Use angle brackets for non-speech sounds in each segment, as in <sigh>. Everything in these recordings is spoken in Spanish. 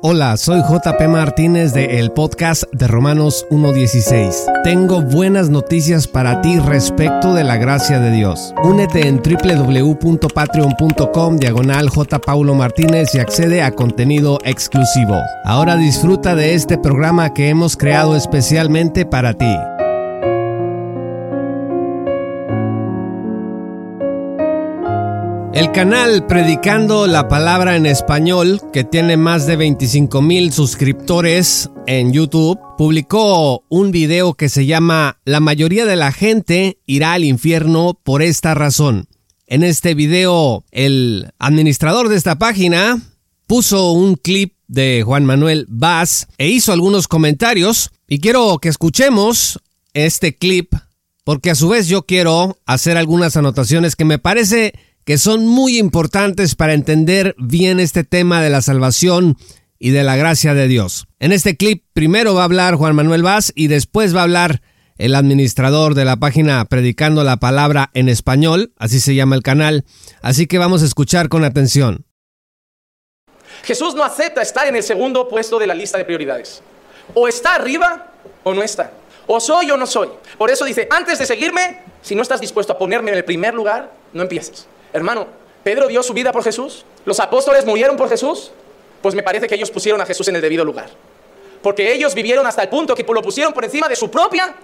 Hola, soy JP Martínez de el podcast de Romanos 1.16. Tengo buenas noticias para ti respecto de la gracia de Dios. Únete en www.patreon.com diagonal. Paulo Martínez y accede a contenido exclusivo. Ahora disfruta de este programa que hemos creado especialmente para ti. El canal Predicando la Palabra en Español, que tiene más de 25 mil suscriptores en YouTube, publicó un video que se llama La mayoría de la gente irá al infierno por esta razón. En este video, el administrador de esta página puso un clip de Juan Manuel Vaz e hizo algunos comentarios y quiero que escuchemos este clip porque a su vez yo quiero hacer algunas anotaciones que me parece que son muy importantes para entender bien este tema de la salvación y de la gracia de Dios. En este clip primero va a hablar Juan Manuel Vaz y después va a hablar el administrador de la página Predicando la Palabra en Español, así se llama el canal, así que vamos a escuchar con atención. Jesús no acepta estar en el segundo puesto de la lista de prioridades. O está arriba o no está. O soy o no soy. Por eso dice, antes de seguirme, si no estás dispuesto a ponerme en el primer lugar, no empieces. Hermano, ¿Pedro dio su vida por Jesús? ¿Los apóstoles murieron por Jesús? Pues me parece que ellos pusieron a Jesús en el debido lugar. Porque ellos vivieron hasta el punto que lo pusieron por encima de su propia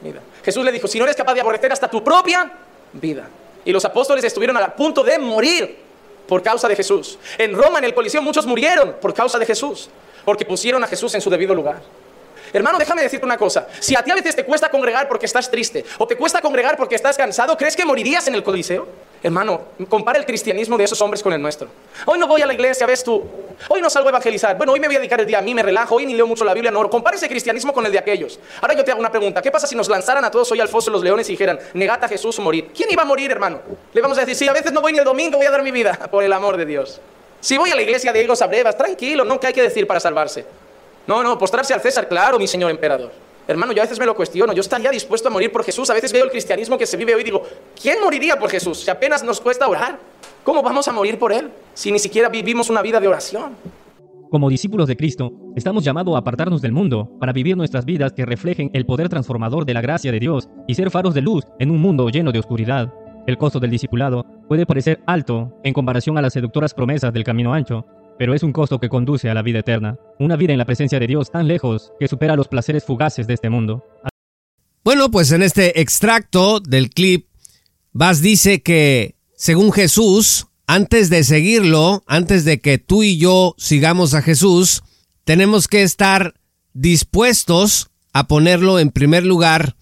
vida. Jesús le dijo, si no eres capaz de aborrecer hasta tu propia vida. Y los apóstoles estuvieron a punto de morir por causa de Jesús. En Roma, en el Coliseo, muchos murieron por causa de Jesús. Porque pusieron a Jesús en su debido lugar. Hermano, déjame decirte una cosa. Si a ti a veces te cuesta congregar porque estás triste o te cuesta congregar porque estás cansado, ¿crees que morirías en el Coliseo? Hermano, compara el cristianismo de esos hombres con el nuestro. Hoy no voy a la iglesia, ves tú. Hoy no salgo a evangelizar. Bueno, hoy me voy a dedicar el día a mí, me relajo. Hoy ni leo mucho la Biblia. No, compara ese cristianismo con el de aquellos. Ahora yo te hago una pregunta. ¿Qué pasa si nos lanzaran a todos hoy al foso los leones y dijeran, negate a Jesús o morir? ¿Quién iba a morir, hermano? Le vamos a decir, sí, a veces no voy ni el domingo, voy a dar mi vida <laughs> por el amor de Dios. Si voy a la iglesia de Higos Abrevas, tranquilo, no, ¿qué hay que decir para salvarse? No, no, postrarse al César, claro, mi señor emperador. Hermano, yo a veces me lo cuestiono, yo estaría dispuesto a morir por Jesús. A veces veo el cristianismo que se vive hoy y digo, ¿quién moriría por Jesús si apenas nos cuesta orar? ¿Cómo vamos a morir por Él si ni siquiera vivimos una vida de oración? Como discípulos de Cristo, estamos llamados a apartarnos del mundo para vivir nuestras vidas que reflejen el poder transformador de la gracia de Dios y ser faros de luz en un mundo lleno de oscuridad. El costo del discipulado puede parecer alto en comparación a las seductoras promesas del camino ancho, pero es un costo que conduce a la vida eterna, una vida en la presencia de Dios tan lejos que supera los placeres fugaces de este mundo. Bueno, pues en este extracto del clip, Vaz dice que, según Jesús, antes de seguirlo, antes de que tú y yo sigamos a Jesús, tenemos que estar dispuestos a ponerlo en primer lugar,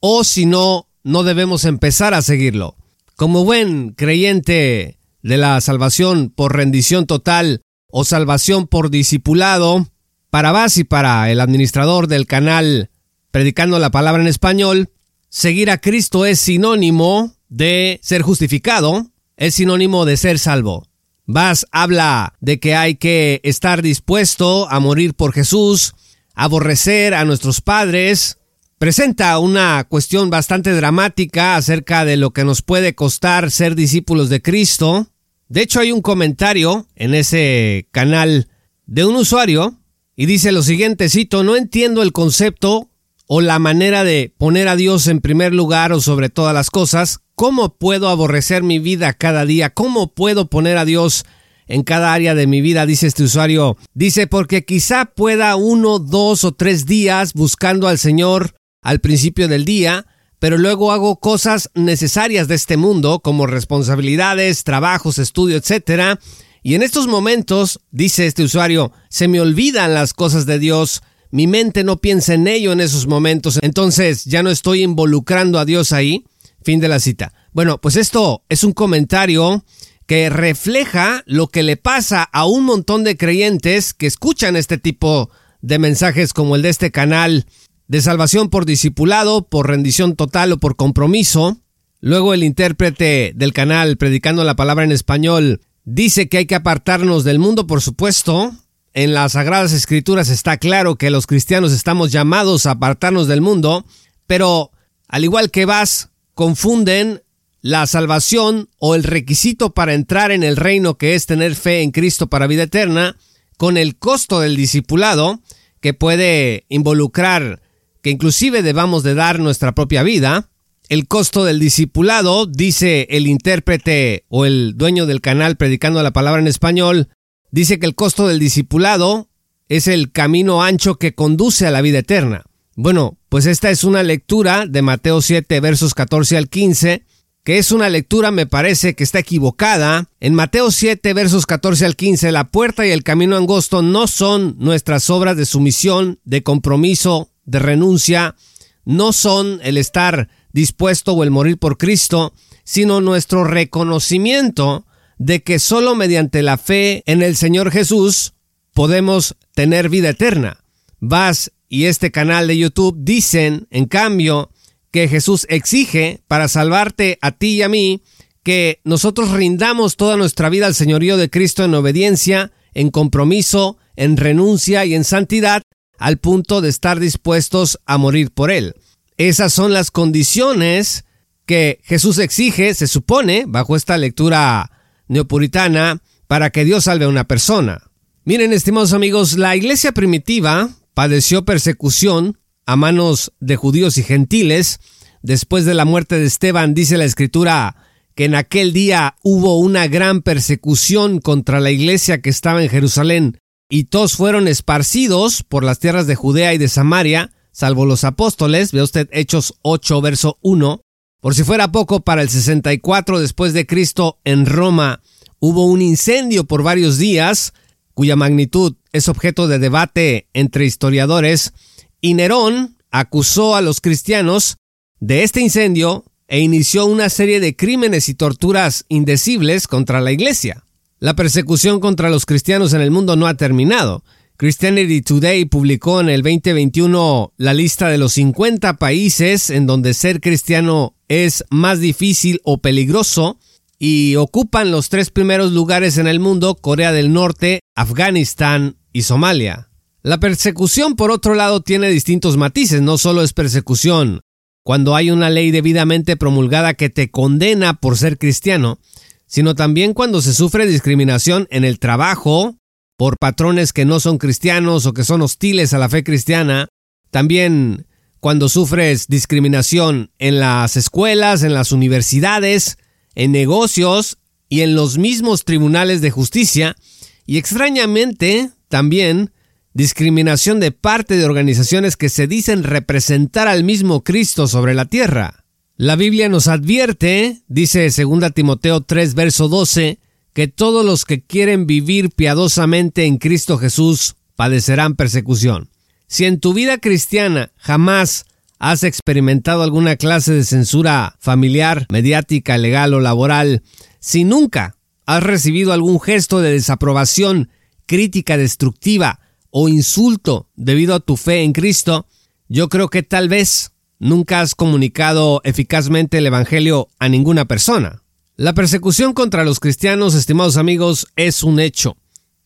o si no, no debemos empezar a seguirlo. Como buen creyente de la salvación por rendición total, o salvación por discipulado, para Vaz y para el administrador del canal Predicando la Palabra en Español, seguir a Cristo es sinónimo de ser justificado, es sinónimo de ser salvo. Vaz habla de que hay que estar dispuesto a morir por Jesús, aborrecer a nuestros padres, presenta una cuestión bastante dramática acerca de lo que nos puede costar ser discípulos de Cristo, de hecho, hay un comentario en ese canal de un usuario y dice lo siguiente, cito, no entiendo el concepto o la manera de poner a Dios en primer lugar o sobre todas las cosas. ¿Cómo puedo aborrecer mi vida cada día? ¿Cómo puedo poner a Dios en cada área de mi vida? Dice este usuario. Dice, porque quizá pueda uno, dos o tres días buscando al Señor al principio del día, pero luego hago cosas necesarias de este mundo, como responsabilidades, trabajos, estudio, etc. Y en estos momentos, dice este usuario, se me olvidan las cosas de Dios, mi mente no piensa en ello en esos momentos, entonces ya no estoy involucrando a Dios ahí. Fin de la cita. Bueno, pues esto es un comentario que refleja lo que le pasa a un montón de creyentes que escuchan este tipo de mensajes como el de este canal de salvación por discipulado, por rendición total o por compromiso. Luego el intérprete del canal predicando la palabra en español dice que hay que apartarnos del mundo, por supuesto. En las Sagradas Escrituras está claro que los cristianos estamos llamados a apartarnos del mundo, pero al igual que vas, confunden la salvación o el requisito para entrar en el reino que es tener fe en Cristo para vida eterna con el costo del discipulado, que puede involucrar que inclusive debamos de dar nuestra propia vida. El costo del discipulado, dice el intérprete o el dueño del canal predicando la palabra en español, dice que el costo del discipulado es el camino ancho que conduce a la vida eterna. Bueno, pues esta es una lectura de Mateo 7 versos 14 al 15, que es una lectura me parece que está equivocada. En Mateo 7 versos 14 al 15, la puerta y el camino angosto no son nuestras obras de sumisión, de compromiso, de renuncia, no son el estar dispuesto o el morir por Cristo, sino nuestro reconocimiento de que solo mediante la fe en el Señor Jesús podemos tener vida eterna. Vas y este canal de YouTube dicen, en cambio, que Jesús exige para salvarte a ti y a mí que nosotros rindamos toda nuestra vida al señorío de Cristo en obediencia, en compromiso, en renuncia y en santidad, al punto de estar dispuestos a morir por Él. Esas son las condiciones que Jesús exige, se supone, bajo esta lectura neopuritana, para que Dios salve a una persona. Miren, estimados amigos, la iglesia primitiva padeció persecución a manos de judíos y gentiles. Después de la muerte de Esteban, dice la escritura que en aquel día hubo una gran persecución contra la iglesia que estaba en Jerusalén, y todos fueron esparcidos por las tierras de Judea y de Samaria, salvo los apóstoles, ve usted Hechos 8, verso 1. Por si fuera poco, para el 64 después de Cristo en Roma hubo un incendio por varios días, cuya magnitud es objeto de debate entre historiadores, y Nerón acusó a los cristianos de este incendio e inició una serie de crímenes y torturas indecibles contra la iglesia. La persecución contra los cristianos en el mundo no ha terminado. Christianity Today publicó en el 2021 la lista de los 50 países en donde ser cristiano es más difícil o peligroso y ocupan los tres primeros lugares en el mundo Corea del Norte, Afganistán y Somalia. La persecución, por otro lado, tiene distintos matices, no solo es persecución cuando hay una ley debidamente promulgada que te condena por ser cristiano, sino también cuando se sufre discriminación en el trabajo por patrones que no son cristianos o que son hostiles a la fe cristiana, también cuando sufres discriminación en las escuelas, en las universidades, en negocios y en los mismos tribunales de justicia, y extrañamente también discriminación de parte de organizaciones que se dicen representar al mismo Cristo sobre la tierra. La Biblia nos advierte, dice 2 Timoteo 3, verso 12, que todos los que quieren vivir piadosamente en Cristo Jesús padecerán persecución. Si en tu vida cristiana jamás ¿Has experimentado alguna clase de censura familiar, mediática, legal o laboral? Si nunca has recibido algún gesto de desaprobación, crítica destructiva o insulto debido a tu fe en Cristo, yo creo que tal vez nunca has comunicado eficazmente el Evangelio a ninguna persona. La persecución contra los cristianos, estimados amigos, es un hecho.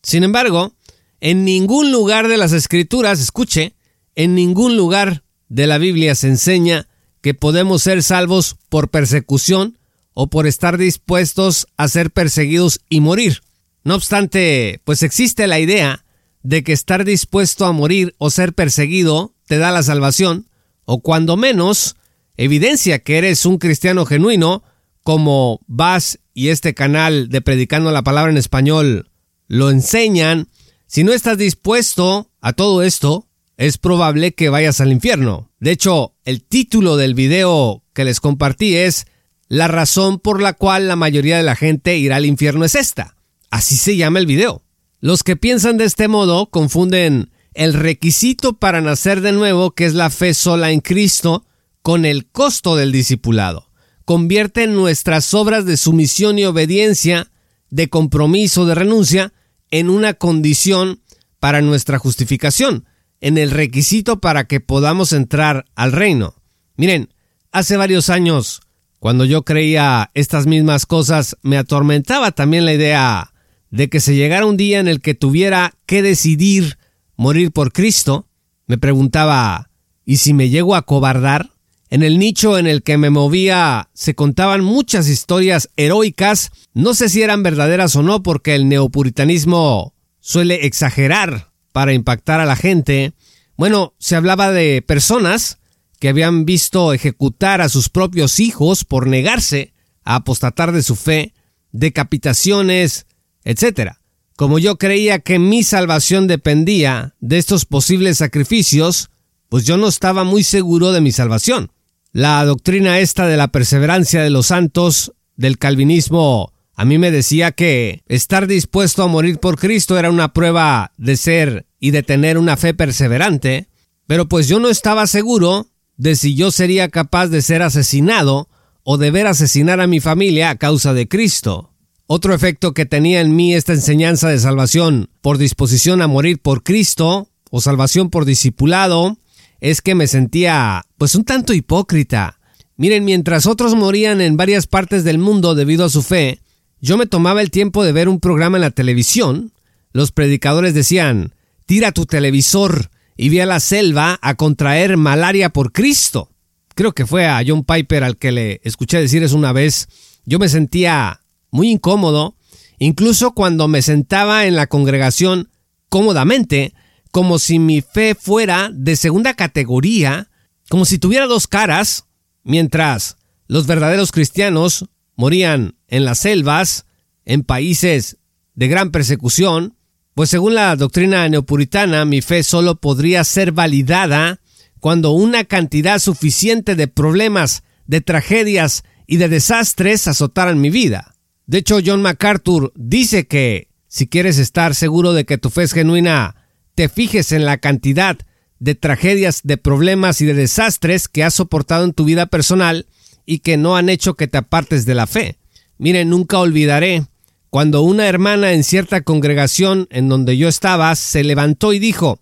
Sin embargo, en ningún lugar de las escrituras, escuche, en ningún lugar de la Biblia se enseña que podemos ser salvos por persecución o por estar dispuestos a ser perseguidos y morir. No obstante, pues existe la idea de que estar dispuesto a morir o ser perseguido te da la salvación, o cuando menos, evidencia que eres un cristiano genuino, como vas y este canal de Predicando la Palabra en Español lo enseñan. Si no estás dispuesto a todo esto, es probable que vayas al infierno. De hecho, el título del video que les compartí es La razón por la cual la mayoría de la gente irá al infierno es esta. Así se llama el video. Los que piensan de este modo confunden el requisito para nacer de nuevo, que es la fe sola en Cristo, con el costo del discipulado. Convierten nuestras obras de sumisión y obediencia, de compromiso, de renuncia, en una condición para nuestra justificación en el requisito para que podamos entrar al reino. Miren, hace varios años, cuando yo creía estas mismas cosas, me atormentaba también la idea de que se llegara un día en el que tuviera que decidir morir por Cristo. Me preguntaba, ¿y si me llego a cobardar? En el nicho en el que me movía se contaban muchas historias heroicas, no sé si eran verdaderas o no porque el neopuritanismo suele exagerar para impactar a la gente. Bueno, se hablaba de personas que habían visto ejecutar a sus propios hijos por negarse a apostatar de su fe, decapitaciones, etc. Como yo creía que mi salvación dependía de estos posibles sacrificios, pues yo no estaba muy seguro de mi salvación. La doctrina esta de la perseverancia de los santos del calvinismo a mí me decía que estar dispuesto a morir por Cristo era una prueba de ser y de tener una fe perseverante, pero pues yo no estaba seguro de si yo sería capaz de ser asesinado o de ver asesinar a mi familia a causa de Cristo. Otro efecto que tenía en mí esta enseñanza de salvación por disposición a morir por Cristo o salvación por discipulado es que me sentía pues un tanto hipócrita. Miren, mientras otros morían en varias partes del mundo debido a su fe, yo me tomaba el tiempo de ver un programa en la televisión. Los predicadores decían, tira tu televisor y ve a la selva a contraer malaria por Cristo. Creo que fue a John Piper al que le escuché decir eso una vez. Yo me sentía muy incómodo, incluso cuando me sentaba en la congregación cómodamente, como si mi fe fuera de segunda categoría, como si tuviera dos caras, mientras los verdaderos cristianos morían en las selvas, en países de gran persecución, pues según la doctrina neopuritana mi fe solo podría ser validada cuando una cantidad suficiente de problemas, de tragedias y de desastres azotaran mi vida. De hecho, John MacArthur dice que si quieres estar seguro de que tu fe es genuina, te fijes en la cantidad de tragedias, de problemas y de desastres que has soportado en tu vida personal y que no han hecho que te apartes de la fe. Mire, nunca olvidaré cuando una hermana en cierta congregación en donde yo estaba se levantó y dijo,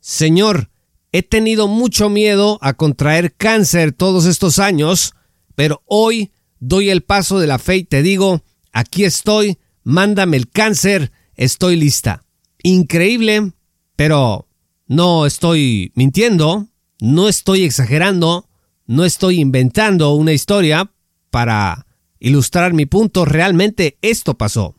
Señor, he tenido mucho miedo a contraer cáncer todos estos años, pero hoy doy el paso de la fe y te digo, aquí estoy, mándame el cáncer, estoy lista. Increíble, pero no estoy mintiendo, no estoy exagerando, no estoy inventando una historia para ilustrar mi punto, realmente esto pasó.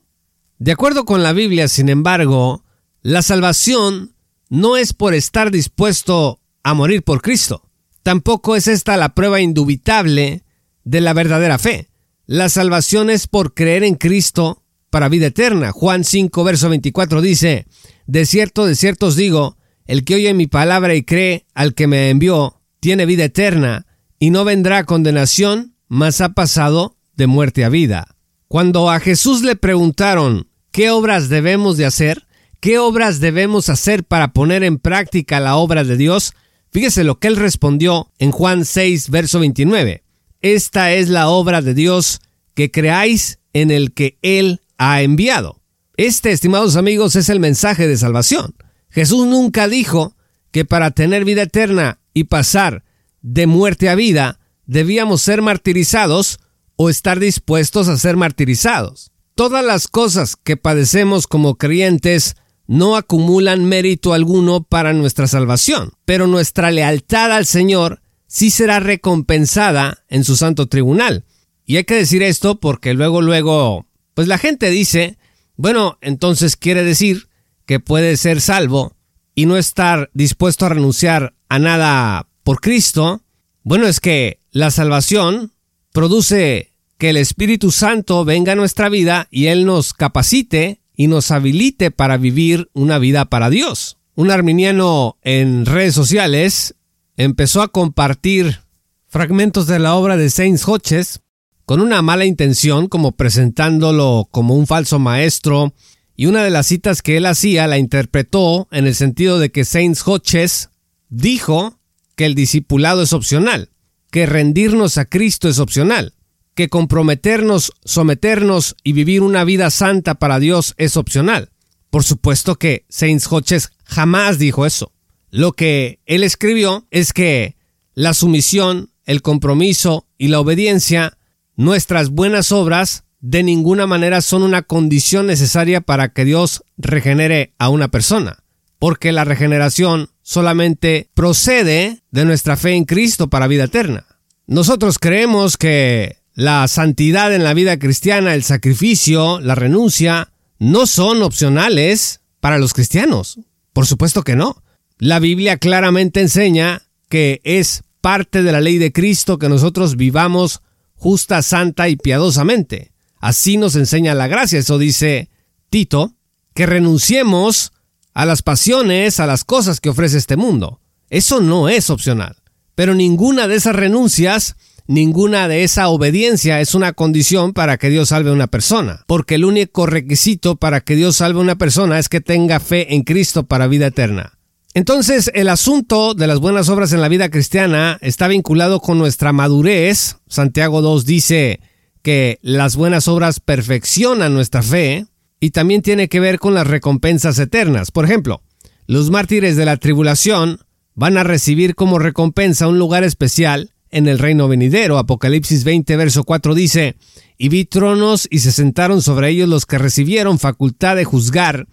De acuerdo con la Biblia, sin embargo, la salvación no es por estar dispuesto a morir por Cristo. Tampoco es esta la prueba indubitable de la verdadera fe. La salvación es por creer en Cristo para vida eterna. Juan 5, verso 24 dice, De cierto, de cierto os digo, el que oye mi palabra y cree al que me envió, tiene vida eterna, y no vendrá condenación, mas ha pasado de muerte a vida. Cuando a Jesús le preguntaron qué obras debemos de hacer, qué obras debemos hacer para poner en práctica la obra de Dios, fíjese lo que él respondió en Juan 6, verso 29. Esta es la obra de Dios, que creáis en el que Él ha enviado. Este, estimados amigos, es el mensaje de salvación. Jesús nunca dijo que para tener vida eterna y pasar de muerte a vida debíamos ser martirizados o estar dispuestos a ser martirizados. Todas las cosas que padecemos como creyentes no acumulan mérito alguno para nuestra salvación, pero nuestra lealtad al Señor sí será recompensada en su santo tribunal. Y hay que decir esto porque luego, luego, pues la gente dice, bueno, entonces quiere decir que puede ser salvo y no estar dispuesto a renunciar a nada por Cristo. Bueno, es que la salvación produce que el Espíritu Santo venga a nuestra vida y Él nos capacite y nos habilite para vivir una vida para Dios. Un arminiano en redes sociales empezó a compartir fragmentos de la obra de Saint Hodges con una mala intención, como presentándolo como un falso maestro, y una de las citas que él hacía la interpretó en el sentido de que Saint Hodges dijo que el discipulado es opcional que rendirnos a Cristo es opcional, que comprometernos, someternos y vivir una vida santa para Dios es opcional. Por supuesto que Saint Hodges jamás dijo eso. Lo que él escribió es que la sumisión, el compromiso y la obediencia, nuestras buenas obras, de ninguna manera son una condición necesaria para que Dios regenere a una persona, porque la regeneración solamente procede de nuestra fe en Cristo para vida eterna. Nosotros creemos que la santidad en la vida cristiana, el sacrificio, la renuncia, no son opcionales para los cristianos. Por supuesto que no. La Biblia claramente enseña que es parte de la ley de Cristo que nosotros vivamos justa, santa y piadosamente. Así nos enseña la gracia. Eso dice Tito, que renunciemos a las pasiones, a las cosas que ofrece este mundo. Eso no es opcional. Pero ninguna de esas renuncias, ninguna de esa obediencia es una condición para que Dios salve a una persona. Porque el único requisito para que Dios salve a una persona es que tenga fe en Cristo para vida eterna. Entonces, el asunto de las buenas obras en la vida cristiana está vinculado con nuestra madurez. Santiago 2 dice que las buenas obras perfeccionan nuestra fe y también tiene que ver con las recompensas eternas. Por ejemplo, los mártires de la tribulación van a recibir como recompensa un lugar especial en el reino venidero. Apocalipsis 20, verso 4 dice, y vi tronos y se sentaron sobre ellos los que recibieron facultad de juzgar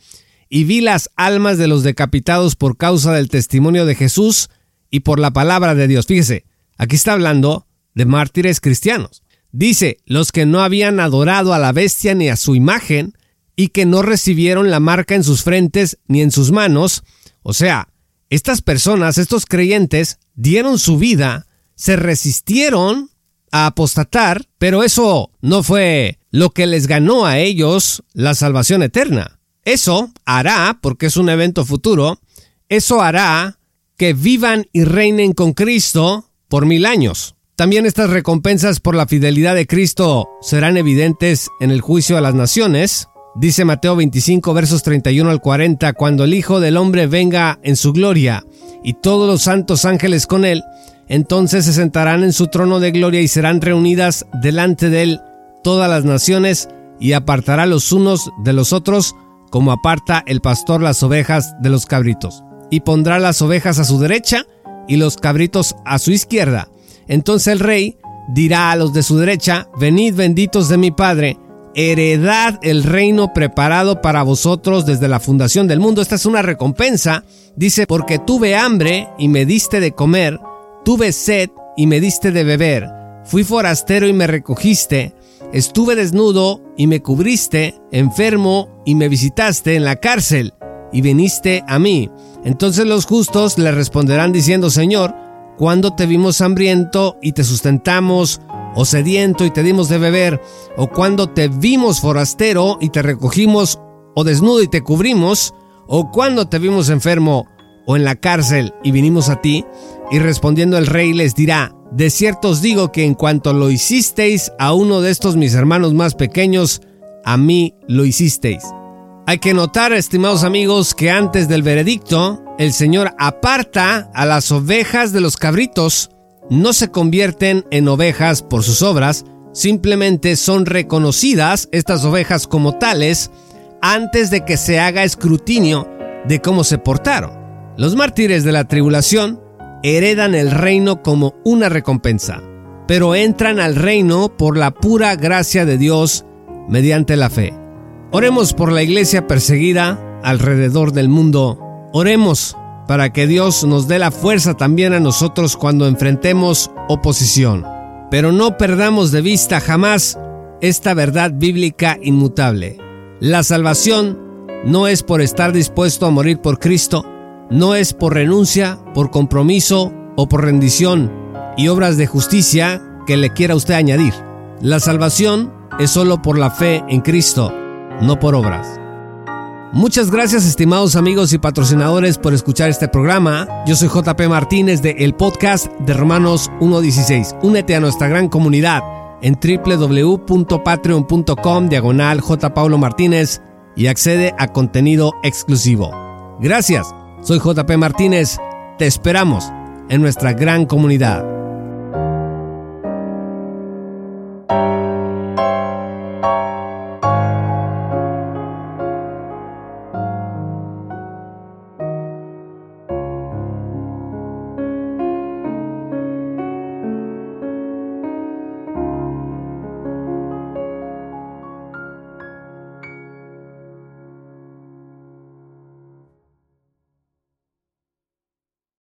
y vi las almas de los decapitados por causa del testimonio de Jesús y por la palabra de Dios. Fíjese, aquí está hablando de mártires cristianos. Dice, los que no habían adorado a la bestia ni a su imagen, y que no recibieron la marca en sus frentes ni en sus manos. O sea, estas personas, estos creyentes, dieron su vida, se resistieron a apostatar, pero eso no fue lo que les ganó a ellos la salvación eterna. Eso hará, porque es un evento futuro, eso hará que vivan y reinen con Cristo por mil años. También estas recompensas por la fidelidad de Cristo serán evidentes en el juicio a las naciones. Dice Mateo 25 versos 31 al 40, cuando el Hijo del Hombre venga en su gloria y todos los santos ángeles con él, entonces se sentarán en su trono de gloria y serán reunidas delante de él todas las naciones y apartará los unos de los otros como aparta el pastor las ovejas de los cabritos, y pondrá las ovejas a su derecha y los cabritos a su izquierda. Entonces el rey dirá a los de su derecha, venid benditos de mi Padre, heredad el reino preparado para vosotros desde la fundación del mundo. Esta es una recompensa. Dice, porque tuve hambre y me diste de comer, tuve sed y me diste de beber, fui forastero y me recogiste, Estuve desnudo y me cubriste, enfermo y me visitaste en la cárcel y viniste a mí. Entonces los justos le responderán diciendo, Señor, ¿cuándo te vimos hambriento y te sustentamos, o sediento y te dimos de beber, o cuando te vimos forastero y te recogimos, o desnudo y te cubrimos, o cuando te vimos enfermo o en la cárcel y vinimos a ti? Y respondiendo el rey les dirá, de cierto os digo que en cuanto lo hicisteis a uno de estos mis hermanos más pequeños, a mí lo hicisteis. Hay que notar, estimados amigos, que antes del veredicto, el Señor aparta a las ovejas de los cabritos. No se convierten en ovejas por sus obras, simplemente son reconocidas estas ovejas como tales antes de que se haga escrutinio de cómo se portaron. Los mártires de la tribulación heredan el reino como una recompensa, pero entran al reino por la pura gracia de Dios mediante la fe. Oremos por la iglesia perseguida alrededor del mundo. Oremos para que Dios nos dé la fuerza también a nosotros cuando enfrentemos oposición. Pero no perdamos de vista jamás esta verdad bíblica inmutable. La salvación no es por estar dispuesto a morir por Cristo, no es por renuncia, por compromiso o por rendición y obras de justicia que le quiera usted añadir. La salvación es solo por la fe en Cristo, no por obras. Muchas gracias estimados amigos y patrocinadores por escuchar este programa. Yo soy JP Martínez de el podcast de Romanos 1.16. Únete a nuestra gran comunidad en www.patreon.com diagonal J. Paulo Martínez y accede a contenido exclusivo. Gracias. Soy JP Martínez. Te esperamos en nuestra gran comunidad.